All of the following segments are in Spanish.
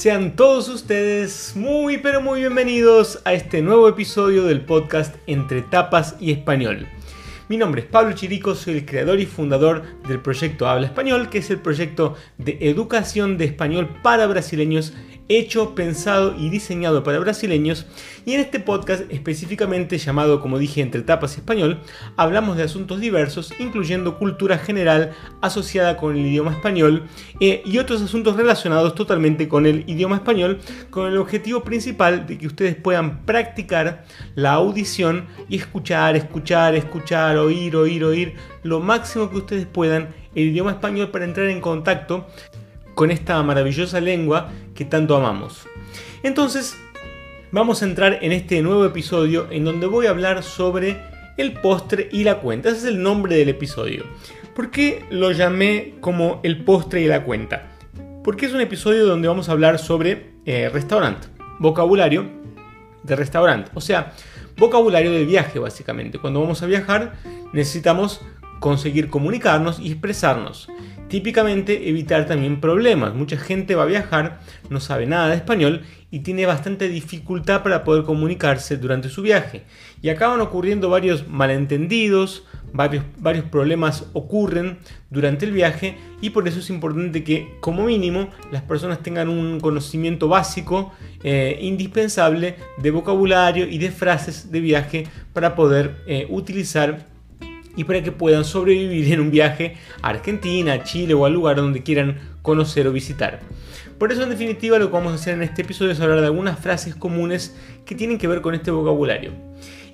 Sean todos ustedes muy pero muy bienvenidos a este nuevo episodio del podcast Entre Tapas y Español. Mi nombre es Pablo Chirico, soy el creador y fundador del proyecto Habla Español, que es el proyecto de educación de español para brasileños hecho, pensado y diseñado para brasileños. Y en este podcast específicamente llamado, como dije, Entre Tapas y Español, hablamos de asuntos diversos, incluyendo cultura general asociada con el idioma español eh, y otros asuntos relacionados totalmente con el idioma español, con el objetivo principal de que ustedes puedan practicar la audición y escuchar, escuchar, escuchar, oír, oír, oír, lo máximo que ustedes puedan el idioma español para entrar en contacto con esta maravillosa lengua que tanto amamos. Entonces, vamos a entrar en este nuevo episodio en donde voy a hablar sobre el postre y la cuenta. Ese es el nombre del episodio. ¿Por qué lo llamé como el postre y la cuenta? Porque es un episodio donde vamos a hablar sobre eh, restaurante, vocabulario de restaurante. O sea, vocabulario de viaje básicamente. Cuando vamos a viajar necesitamos conseguir comunicarnos y expresarnos. Típicamente evitar también problemas. Mucha gente va a viajar, no sabe nada de español y tiene bastante dificultad para poder comunicarse durante su viaje. Y acaban ocurriendo varios malentendidos, varios, varios problemas ocurren durante el viaje y por eso es importante que como mínimo las personas tengan un conocimiento básico eh, indispensable de vocabulario y de frases de viaje para poder eh, utilizar y para que puedan sobrevivir en un viaje a Argentina, Chile o al lugar donde quieran conocer o visitar. Por eso en definitiva lo que vamos a hacer en este episodio es hablar de algunas frases comunes que tienen que ver con este vocabulario.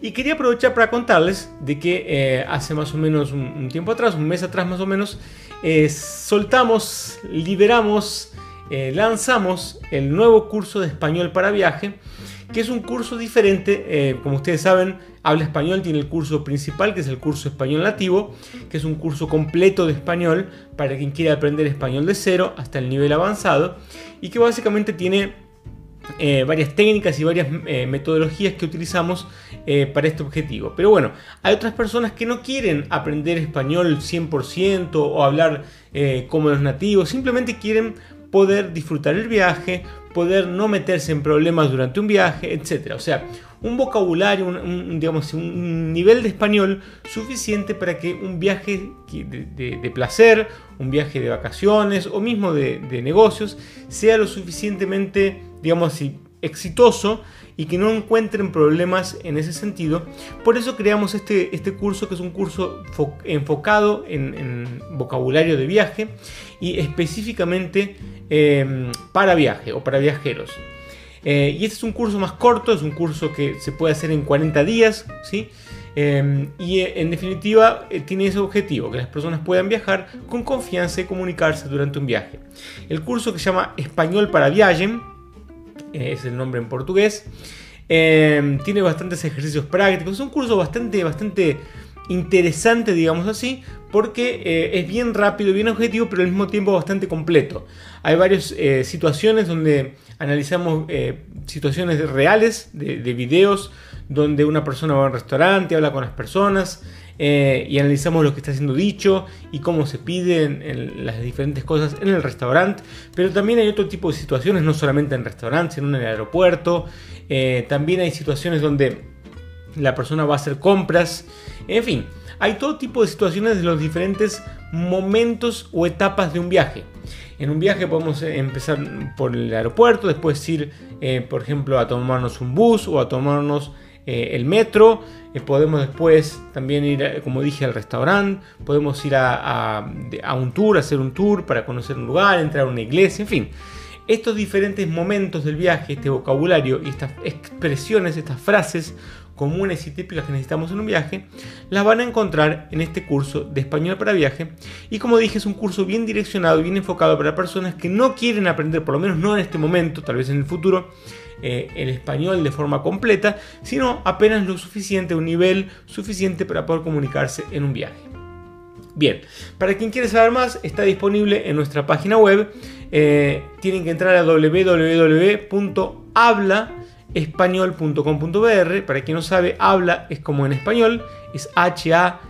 Y quería aprovechar para contarles de que eh, hace más o menos un, tiempo atrás, un mes atrás más o menos, eh, soltamos, liberamos, eh, lanzamos el nuevo curso de español para viaje, que es un curso diferente, como ustedes saben, Habla Español tiene el curso principal, que es el curso Español Nativo, que es un curso completo de español para quien quiera aprender español de cero hasta el nivel avanzado, y que básicamente tiene eh, varias técnicas y varias eh, metodologías que utilizamos eh, para este objetivo. Pero bueno, hay otras personas que no quieren aprender español 100% o hablar como los nativos, simplemente quieren poder disfrutar el viaje, poder no meterse en problemas durante un viaje, etc. O sea, un vocabulario, un, digamos, un nivel de español suficiente para que un viaje de, placer, un viaje de vacaciones o mismo de, negocios sea lo suficientemente, digamos exitoso y que no encuentren problemas en ese sentido. Por eso creamos este, este curso que es un curso enfocado en, vocabulario de viaje y específicamente em, para viaje o para viajeros. Eh, y este es un curso más corto, es un curso que se puede hacer en 40 días, ¿sí? Em, y eh, en definitiva eh, tiene ese objetivo, que las personas puedan viajar con confianza y comunicarse durante un viaje. El curso que se llama Español para Viajen, es el nombre en portugués, em, tiene bastantes ejercicios prácticos, es un curso bastante, bastante interesante, digamos así, porque es bien rápido, bien objetivo, pero al mismo tiempo bastante completo. Hay varias situaciones donde analizamos eh, situaciones reales de, videos donde una persona va a un restaurante, habla con las personas eh, y analizamos lo que está siendo dicho y cómo se piden las diferentes cosas en el restaurante. Pero también hay otro tipo de situaciones, no solamente en restaurantes, sino en el aeropuerto. Eh, también hay situaciones donde la persona va a hacer compras. En fin, hay todo tipo de situaciones de los diferentes momentos o etapas de un viaje. En un viaje podemos empezar por el aeropuerto, después ir, eh, por ejemplo, a tomarnos un bus o a tomarnos eh, el metro. podemos después también ir, como dije, al restaurante. Podemos ir a, a, un tour, hacer un tour para conocer un lugar, entrar a una iglesia, en fin. Estos diferentes momentos del viaje, este vocabulario y estas expresiones, estas frases comunes y típicas que necesitamos en un viaje, las van a encontrar en este curso de español para viaje. Y como dije, es un curso bien direccionado, bien enfocado para personas que no quieren aprender, por lo menos no en este momento, tal vez en el futuro, eh, el español de forma completa, sino apenas lo suficiente, un nivel suficiente para poder comunicarse en un viaje. Bien, para quien quiere saber más, está disponible en nuestra página web. Eh, tienen que entrar a www.habla español.com.br. Para quien no sabe, habla es como en español, es H-A-B-L-A.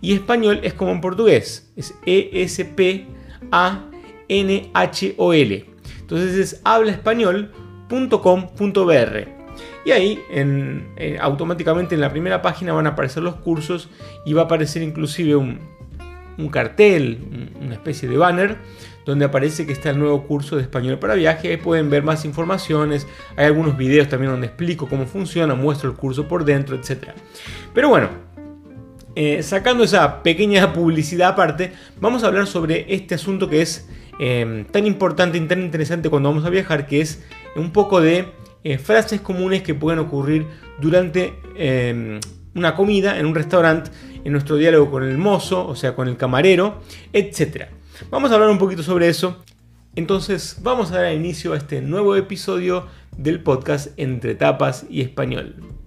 Y español es como en portugués, es E-S-P-A-N-O-L. N-H-O-L. Entonces es hablaespañol.com.br. Y ahí automáticamente en la primera página van a aparecer los cursos y va a aparecer inclusive un, un cartel, una especie de banner donde aparece que está el nuevo curso de español para viaje. Ahí pueden ver más informaciones. Hay algunos videos también donde explico cómo funciona, muestro el curso por dentro, etc. Pero bueno, eh, sacando esa pequeña publicidad aparte, vamos a hablar sobre este asunto que es em, tan importante y tan interesante cuando vamos a viajar, que es un poco de eh, frases comunes que pueden ocurrir durante em, una comida en un restaurante, en nuestro diálogo con el mozo, o sea, con el camarero, etc. Vamos a hablar un poquito sobre eso. Entonces vamos a dar inicio a este nuevo episodio del podcast Entre Tapas y Español.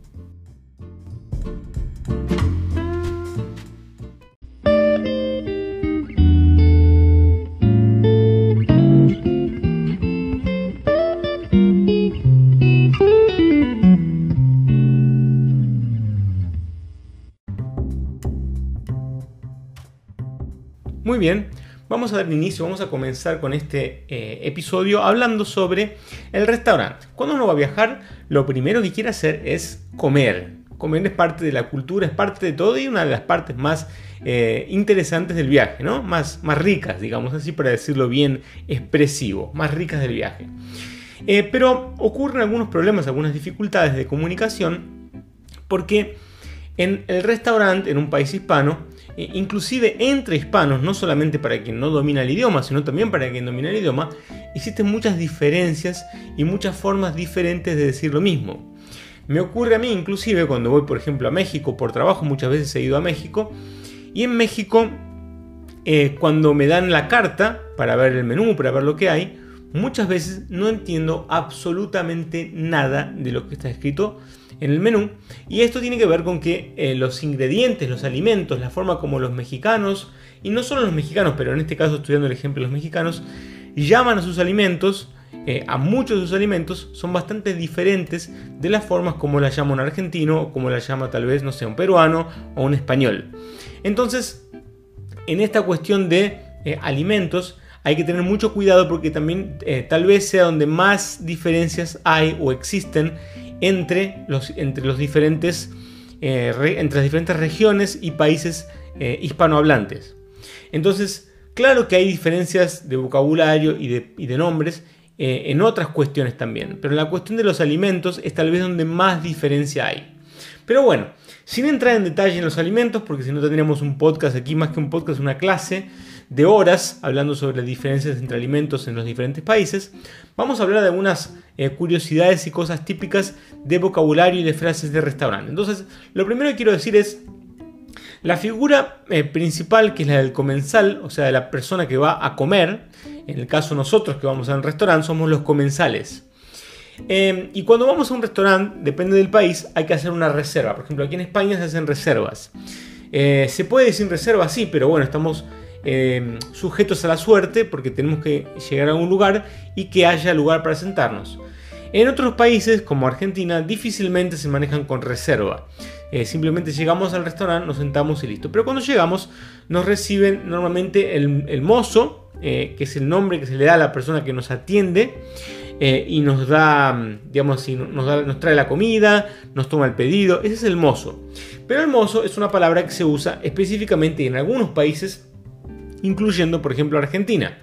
Vamos a dar inicio, vamos a comenzar con este eh, episodio hablando sobre el restaurante. Cuando uno va a viajar, lo primero que quiere hacer es comer. Comer es parte de la cultura, es parte de todo y una de las partes más eh, interesantes del viaje, ¿no? Más, más ricas, digamos así, para decirlo bien expresivo, más ricas del viaje. Eh, pero ocurren algunos problemas, algunas dificultades de comunicación, porque en el restaurante, en un país hispano, inclusive entre hispanos, no solamente para quien no domina el idioma, sino también para quien domina el idioma, existen muchas diferencias y muchas formas diferentes de decir lo mismo. Me ocurre a mí inclusive cuando voy, por ejemplo, a México por trabajo, muchas veces he ido a México, y en México, eh, cuando me dan la carta para ver el menú, para ver lo que hay, muchas veces no entiendo absolutamente nada de lo que está escrito en el menú. Y esto tiene que ver con que eh, los ingredientes, los alimentos, la forma como los mexicanos, y no solo los mexicanos, pero en este caso estudiando el ejemplo de los mexicanos, llaman a sus alimentos, eh, a muchos de sus alimentos, son bastante diferentes de las formas como la llama un argentino, o como la llama tal vez, no sé, un peruano o un español. Entonces, en esta cuestión de eh, alimentos, hay que tener mucho cuidado porque también tal vez sea donde más diferencias hay o existen entre los, entre los diferentes, eh, entre las diferentes regiones y países eh, hispanohablantes. Entonces, claro que hay diferencias de vocabulario y de, nombres eh, en otras cuestiones también, pero en la cuestión de los alimentos es tal vez donde más diferencia hay. Pero bueno, sin entrar en detalle en los alimentos, porque si no tendríamos un podcast aquí, más que un podcast, una clase, de horas hablando sobre las diferencias entre alimentos en los diferentes países, vamos a hablar de algunas eh, curiosidades y cosas típicas de vocabulario y de frases de restaurante. Entonces, lo primero que quiero decir es, la figura eh, principal, que es la del comensal, o sea, de la persona que va a comer, en el caso nosotros que vamos a un restaurante, somos los comensales. Em, y cuando vamos a un restaurante, depende del país, hay que hacer una reserva. Por ejemplo, aquí en España se hacen reservas. Eh, se puede decir reserva, sí, pero bueno, estamos Em, sujetos a la suerte porque tenemos que llegar a un lugar y que haya lugar para sentarnos. En otros países, como Argentina, difícilmente se manejan con reserva. Eh, simplemente llegamos al restaurante, nos sentamos y listo. Pero cuando llegamos, nos reciben normalmente el, mozo, eh, que es el nombre que se le da a la persona que nos atiende. Eh, y nos da, digamos así, nos, nos trae la comida, nos toma el pedido. Ese es el mozo. Pero el mozo es una palabra que se usa específicamente en algunos países incluyendo por ejemplo Argentina.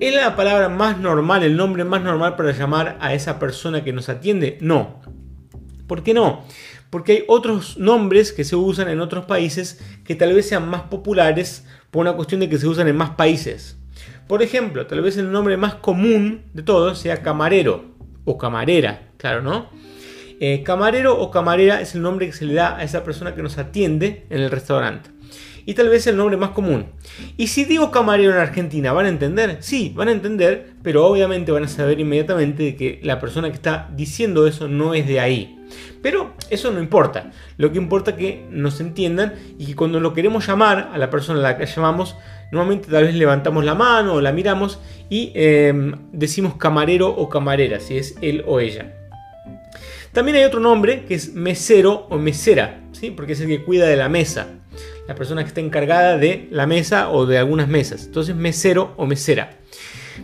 ¿Es la palabra más normal, el nombre más normal para llamar a esa persona que nos atiende? No. ¿Por qué no? Porque hay otros nombres que se usan en otros países que tal vez sean más populares por una cuestión de que se usan en más países. Por ejemplo, tal vez el nombre más común de todos sea camarero o camarera, claro, ¿no? Eh, camarero o camarera es el nombre que se le da a esa persona que nos atiende en el restaurante y tal vez el nombre más común. Y si digo camarero en Argentina, ¿van a entender? Sí, van a entender, pero obviamente van a saber inmediatamente que la persona que está diciendo eso no es de ahí. Pero eso no importa. Lo que importa es que nos entiendan y que cuando lo queremos llamar a la persona a la que llamamos, normalmente tal vez levantamos la mano o la miramos y em, decimos camarero o camarera, si es él o ella. También hay otro nombre que es mesero o mesera, ¿sí? porque es el que cuida de la mesa la persona que está encargada de la mesa o de algunas mesas. Entonces, mesero o mesera.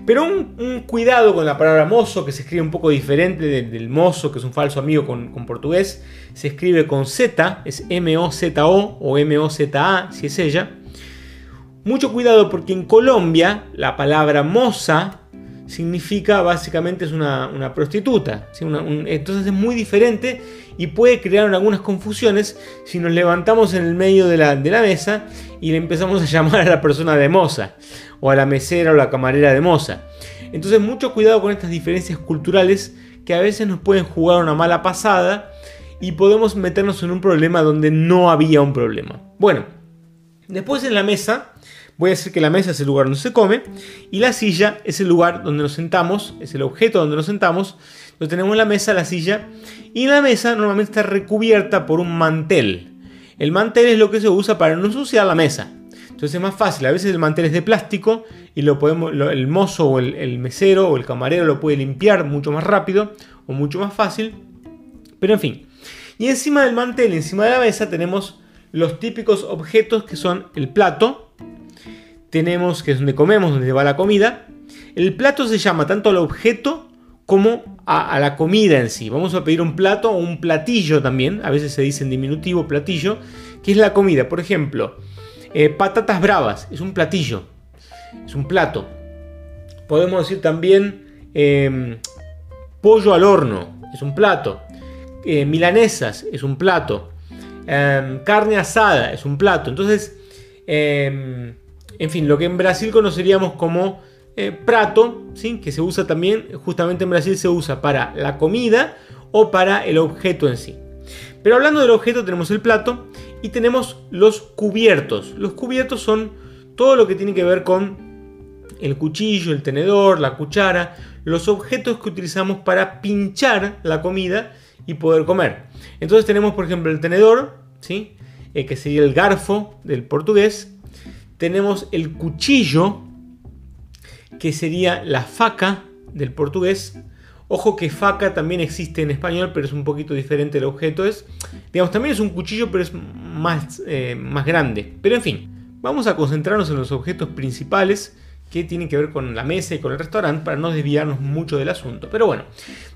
Pero un, cuidado con la palabra mozo, que se escribe un poco diferente del, mozo, que es un falso amigo con, con, portugués. Se escribe con Z, es M-O-Z-O o M-O-Z-A, si es ella. Mucho cuidado porque en Colombia la palabra moza significa básicamente es una, prostituta. entonces es muy diferente y puede crear algunas confusiones si nos levantamos en el medio de la, mesa y le empezamos a llamar a la persona de moza o a la mesera o la camarera de moza. Entonces mucho cuidado con estas diferencias culturales que a veces nos pueden jugar una mala pasada y podemos meternos en un problema donde no había un problema. Bueno, después en la mesa Voy a decir que la mesa es el lugar donde se come y la silla es el lugar donde nos sentamos, es el objeto donde nos sentamos. Tenemos la mesa, la silla y la mesa normalmente está recubierta por un mantel. El mantel es lo que se usa para no ensuciar la mesa. Entonces es más fácil, a veces el mantel es de plástico y lo podemos, el mozo o el mesero o el camarero lo puede limpiar mucho más rápido o mucho más fácil. Pero en fin. Y encima del mantel, encima de la mesa, tenemos los típicos objetos que son el plato, tenemos, que es donde comemos, donde va la comida. El plato se llama tanto al objeto como a, la comida en sí. Vamos a pedir un plato o un platillo también, a veces se dice en diminutivo platillo, que es la comida. Por ejemplo, eh, patatas bravas, es un platillo, es un plato. Podemos decir también em, pollo al horno, es un plato. Eh, milanesas, es un plato. Em, carne asada, es un plato. Entonces, em, en fin, lo que en Brasil conoceríamos como eh, prato, que se usa también, justamente en Brasil se usa para la comida o para el objeto en sí. Pero hablando del objeto tenemos el plato y tenemos los cubiertos. Los cubiertos son todo lo que tiene que ver con el cuchillo, el tenedor, la cuchara, los objetos que utilizamos para pinchar la comida y poder comer. Entonces tenemos por ejemplo el tenedor, ¿sí? Eh, que sería el garfo del portugués, tenemos el cuchillo, que sería la faca del portugués. Ojo que faca también existe en español, pero es un poquito diferente el objeto. Es, digamos, también es un cuchillo, pero es más, eh, más grande. Pero en fin, vamos a concentrarnos en los objetos principales que tienen que ver con la mesa y con el restaurante para no desviarnos mucho del asunto. Pero bueno,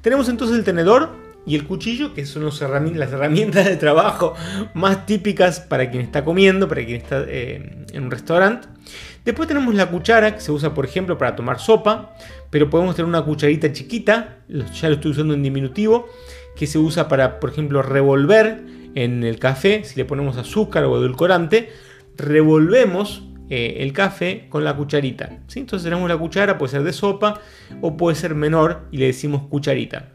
tenemos entonces el tenedor, y el cuchillo, que son las herramientas de trabajo más típicas para quien está comiendo, para quien está eh, en un restaurante. Después tenemos la cuchara, que se usa por ejemplo para tomar sopa, pero podemos tener una cucharita chiquita, ya lo estoy usando en diminutivo, que se usa para, por ejemplo, revolver en el café, si le ponemos azúcar o edulcorante, revolvemos eh, el café con la cucharita. Entonces tenemos la cuchara, puede ser de sopa o puede ser menor y le decimos cucharita.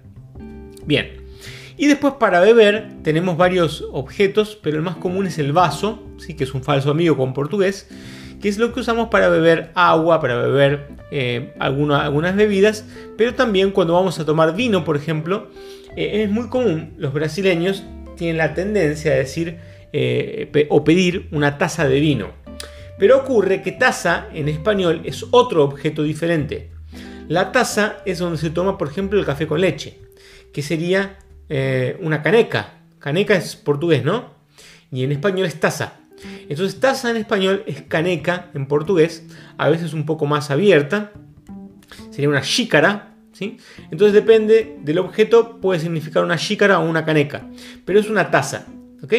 Bien. Y después para beber tenemos varios objetos, pero el más común es el vaso, ¿sí? que es un falso amigo con portugués, que es lo que usamos para beber agua, para beber eh, algunas bebidas, pero también cuando vamos a tomar vino, por ejemplo, eh, es muy común, los brasileños tienen la tendencia a decir eh, o pedir una taza de vino. Pero ocurre que taza en español es otro objeto diferente. La taza es donde se toma, por ejemplo, el café con leche que sería eh, una caneca. Caneca es portugués, ¿no? Y en español es taza. Entonces taza en español es caneca en portugués, a veces un poco más abierta. Sería una xícara, ¿sí? Entonces depende del objeto, puede significar una xícara o una caneca, pero es una taza, ¿ok?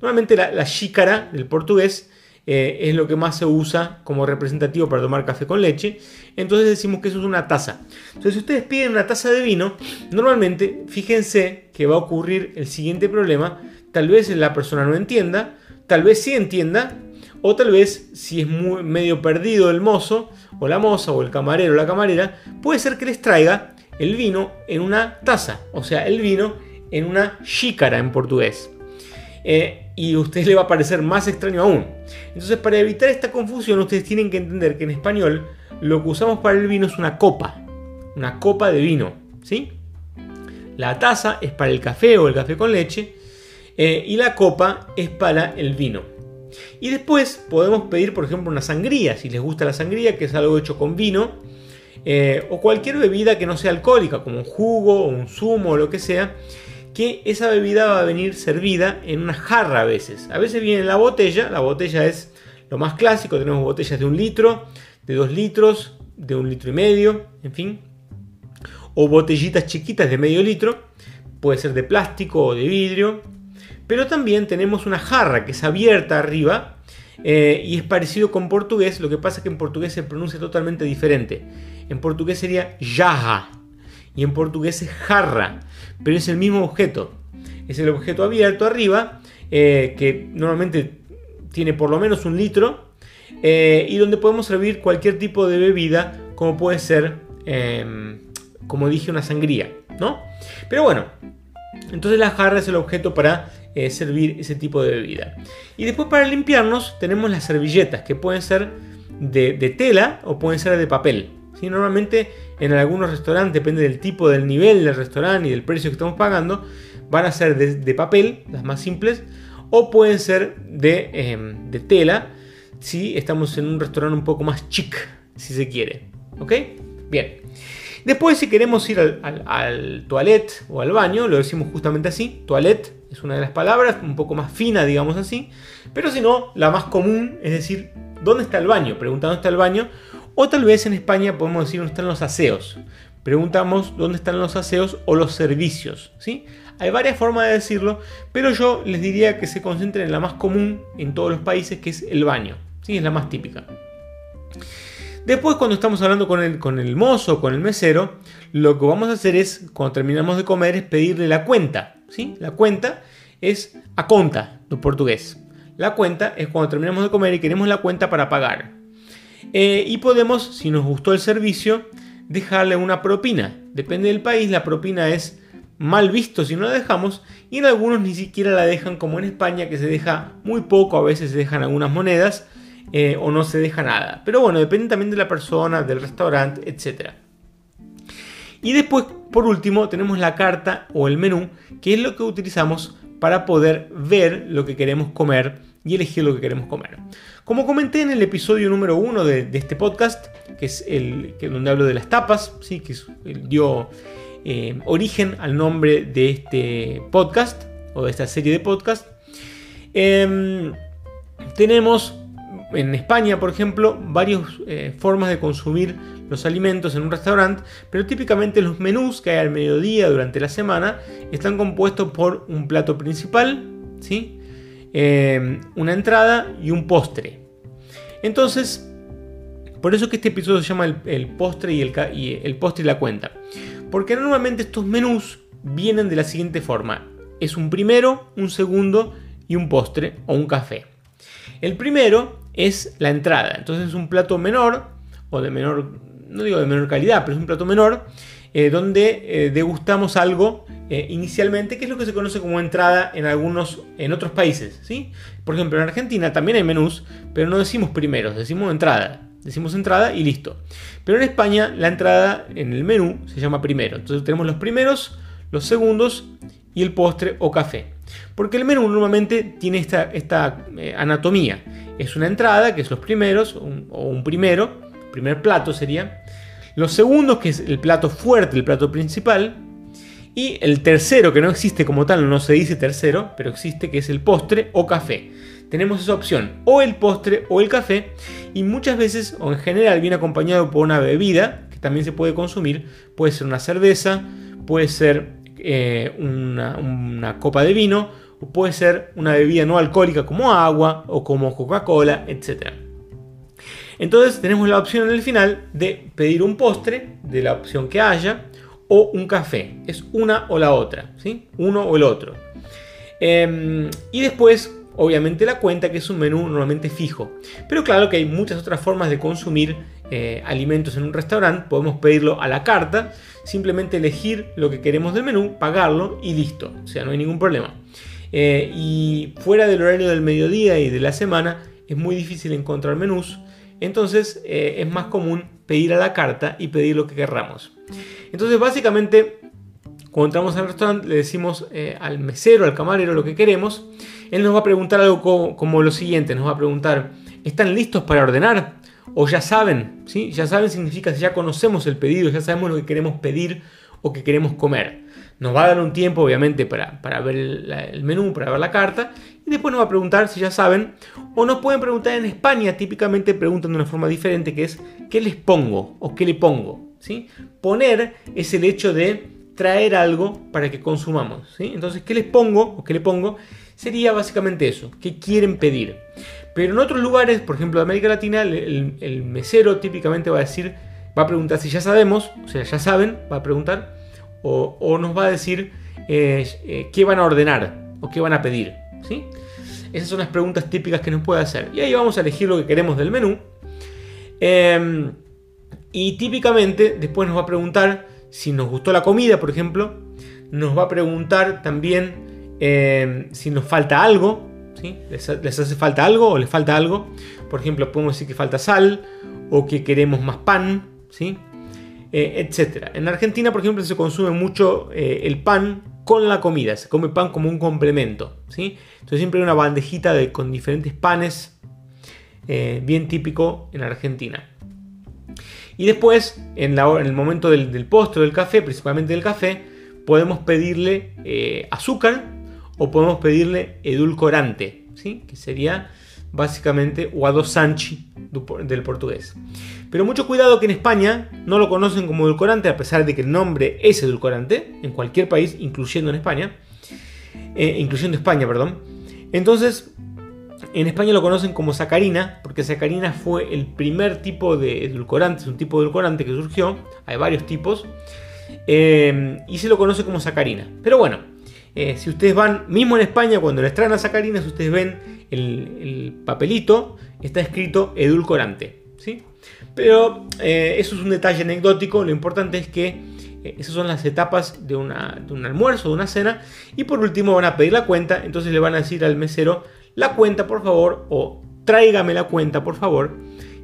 Normalmente la, la xícara del portugués eh, es lo que más se usa como representativo para tomar café con leche. Entonces decimos que eso es una taza. Entonces si ustedes piden una taza de vino, normalmente fíjense que va a ocurrir el siguiente problema. Tal vez la persona no entienda, tal vez sí entienda, o tal vez si es medio perdido el mozo, o la moza, o el camarero, o la camarera, puede ser que les traiga el vino en una taza, o sea, el vino en una xícara en portugués. Eh, y a usted le va a parecer más extraño aún. Entonces, para evitar esta confusión, ustedes tienen que entender que en español lo que usamos para el vino es una copa, una copa de vino, ¿sí? La taza es para el café o el café con leche eh, y la copa es para el vino. Y después podemos pedir, por ejemplo, una sangría, si les gusta la sangría, que es algo hecho con vino, eh, o cualquier bebida que no sea alcohólica, como un jugo o un zumo o lo que sea que esa bebida va a venir servida en una jarra a veces. A veces viene en la botella, la botella es lo más clásico, tenemos botellas de un litro, de dos litros, de un litro y medio, en fin, o botellitas chiquitas de medio litro, puede ser de plástico o de vidrio, pero también tenemos una jarra que es abierta arriba eh, y es parecido con portugués, lo que pasa es que en portugués se pronuncia totalmente diferente. En portugués sería jarra y en portugués es jarra, pero es el mismo objeto. Es el objeto abierto arriba eh, que normalmente tiene por lo menos un litro eh, y donde podemos servir cualquier tipo de bebida como puede ser, em, como dije, una sangría, ¿no? Pero bueno, entonces la jarra es el objeto para eh, servir ese tipo de bebida. Y después para limpiarnos tenemos las servilletas que pueden ser de, tela o pueden ser de papel. ¿Sí? Normalmente en algunos restaurantes, depende del tipo, del nivel del restaurante y del precio que estamos pagando, van a ser de, papel, las más simples, o pueden ser de, em, de, tela si estamos en un restaurante un poco más chic, si se quiere. ¿Ok? Bien. Después, si queremos ir al, al, toilet o al baño, lo decimos justamente así, toilet es una de las palabras, un poco más fina, digamos así, pero si no, la más común es decir, ¿dónde está el baño? Pregunta dónde está el baño, o tal vez en España podemos decir dónde están los aseos. Preguntamos dónde están los aseos o los servicios, ¿sí? Hay varias formas de decirlo, pero yo les diría que se concentren en la más común en todos los países, que es el baño, ¿sí? Es la más típica. Después, cuando estamos hablando con el, con el mozo, con el mesero, lo que vamos a hacer es, cuando terminamos de comer, es pedirle la cuenta. ¿sí? La cuenta es a conta, en portugués. La cuenta es cuando terminamos de comer y queremos la cuenta para pagar. Eh, y podemos, si nos gustó el servicio, dejarle una propina. Depende del país, la propina es mal visto si no la dejamos y en algunos ni siquiera la dejan como en España que se deja muy poco, a veces se dejan algunas monedas eh, o no se deja nada. Pero bueno, depende también de la persona, del restaurante, etc. Y después, por último, tenemos la carta o el menú, que es lo que utilizamos para poder ver lo que queremos comer y elegir lo que queremos comer. Como comenté en el episodio número uno de, este podcast, que es el que, donde hablo de las tapas, ¿sí? que dio eh, origen al nombre de este podcast o de esta serie de podcast, em, tenemos en España, por ejemplo, varias eh, formas de consumir los alimentos en un restaurante, pero típicamente los menús que hay al mediodía durante la semana están compuestos por un plato principal, ¿sí? Eh, una entrada y un postre. Entonces, por eso que este episodio se llama el, postre y el, y el postre y la cuenta. Porque normalmente estos menús vienen de la siguiente forma. Es un primero, un segundo y un postre o un café. El primero es la entrada. Entonces es un plato menor, o de menor, no digo de menor calidad, pero es un plato menor, eh, donde eh, degustamos algo eh, inicialmente, que es lo que se conoce como entrada en algunos, en otros países. ¿sí? Por ejemplo, en Argentina también hay menús, pero no decimos primeros, decimos entrada. Decimos entrada y listo. Pero en España la entrada en el menú se llama primero. Entonces tenemos los primeros, los segundos y el postre o café. Porque el menú normalmente tiene esta, esta anatomía. Es una entrada, que es los primeros, o un primero, primer plato sería. Los segundos, que es el plato fuerte, el plato principal. Y el tercero, que no existe como tal, no se dice tercero, pero existe, que es el postre o café. Tenemos esa opción, o el postre o el café, y muchas veces, o en general, viene acompañado por una bebida, que también se puede consumir. Puede ser una cerveza, puede ser eh, una, una copa de vino, o puede ser una bebida no alcohólica como agua o como Coca-Cola, etc. Entonces tenemos la opción en el final de pedir un postre de la opción que haya o un café. Es una o la otra, ¿sí? Uno o el otro. Em, y después, obviamente, la cuenta, que es un menú normalmente fijo. Pero claro que hay muchas otras formas de consumir eh, alimentos en un restaurante. Podemos pedirlo a la carta, simplemente elegir lo que queremos del menú, pagarlo y listo. O sea, no hay ningún problema. Eh, y fuera del horario del mediodía y de la semana es muy difícil encontrar menús. Entonces eh, es más común pedir a la carta y pedir lo que querramos. Entonces básicamente cuando entramos al restaurante le decimos eh, al mesero, al camarero lo que queremos. Él nos va a preguntar algo como, lo siguiente. Nos va a preguntar, ¿están listos para ordenar? O ya saben, ¿sí? Ya saben significa ya conocemos el pedido, ya sabemos lo que queremos pedir o que queremos comer. Nos va a dar un tiempo, obviamente, para, ver el, menú, para ver la carta. y después nos va a preguntar si ya saben, o nos pueden preguntar en España, típicamente preguntan de una forma diferente, que es ¿qué les pongo? o ¿qué le pongo? ¿Sí? Poner es el hecho de traer algo para que consumamos. ¿sí? Entonces, ¿qué les pongo o qué le pongo? Sería básicamente eso, ¿qué quieren pedir? Pero en otros lugares, por ejemplo de América Latina, el, mesero típicamente va a decir, va a preguntar si ya sabemos, o sea, ya saben, va a preguntar, o, nos va a decir eh, eh, qué van a ordenar o qué van a pedir. ¿sí? Esas son las preguntas típicas que nos puede hacer. Y ahí vamos a elegir lo que queremos del menú. Em, y típicamente después nos va a preguntar si nos gustó la comida, por ejemplo. Nos va a preguntar también em, si nos falta algo. ¿sí? ¿Les, hace falta algo o les falta algo? Por ejemplo, podemos decir que falta sal o que queremos más pan. ¿sí? Eh, etc. En Argentina, por ejemplo, se consume mucho eh, el pan con la comida. Se come pan como un complemento. ¿sí? Entonces siempre hay una bandejita de, con diferentes panes. Eh, bien típico en Argentina. Y después, en, el momento del, del, postre del café, principalmente del café, podemos pedirle azúcar o podemos pedirle edulcorante, ¿sí? que sería básicamente o adosanchi del portugués. Pero mucho cuidado que en España no lo conocen como edulcorante, a pesar de que el nombre es edulcorante, en cualquier país, incluyendo en España, eh, incluyendo España, perdón. Entonces, en España lo conocen como sacarina, porque sacarina fue el primer tipo de edulcorante, es un tipo de edulcorante que surgió, hay varios tipos, eh, y se lo conoce como sacarina. Pero bueno, eh, si ustedes van, mismo en España, cuando les traen a sacarina, si ustedes ven el, papelito, está escrito edulcorante. ¿sí? Pero eh, eso es un detalle anecdótico, lo importante es que esas son las etapas de, de, un almuerzo, de una cena. Y por último van a pedir la cuenta, entonces le van a decir al mesero, la cuenta por favor o tráigame la cuenta por favor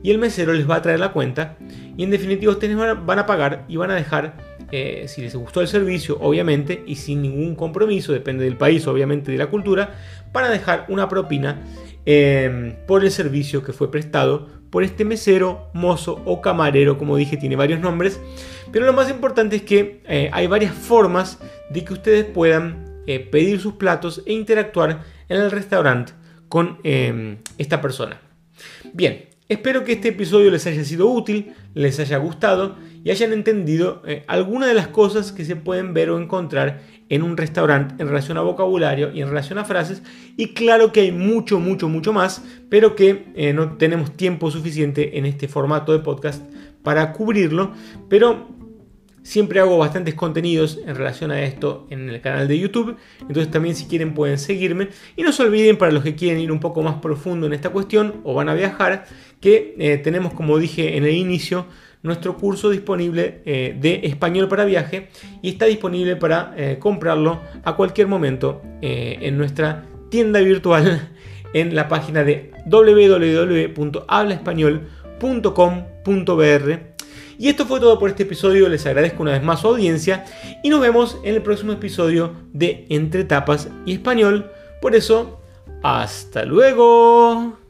y el mesero les va a traer la cuenta y en definitiva ustedes van a pagar y van a dejar eh, si les gustó el servicio obviamente y sin ningún compromiso depende del país obviamente de la cultura van a dejar una propina em, por el servicio que fue prestado por este mesero, mozo o camarero como dije tiene varios nombres pero lo más importante es que eh, hay varias formas de que ustedes puedan eh, pedir sus platos e interactuar en el restaurante con em, esta persona. Bien, espero que este episodio les haya sido útil, les haya gustado y hayan entendido eh, algunas de las cosas que se pueden ver o encontrar en un restaurante en relación a vocabulario y en relación a frases. Y claro que hay mucho, mucho, mucho más, pero que eh, no tenemos tiempo suficiente en este formato de podcast para cubrirlo. Pero Siempre hago bastantes contenidos en relación a esto en el canal de YouTube, entonces también si quieren pueden seguirme. Y no se olviden para los que quieren ir un poco más profundo en esta cuestión o van a viajar, que eh, tenemos como dije en el inicio nuestro curso disponible eh, de español para viaje y está disponible para eh, comprarlo a cualquier momento en nuestra tienda virtual en la página de www.hablaespañol.com.br y esto fue todo por este episodio, les agradezco una vez más su audiencia y nos vemos en el próximo episodio de Entre Tapas y Español. Por eso, hasta luego.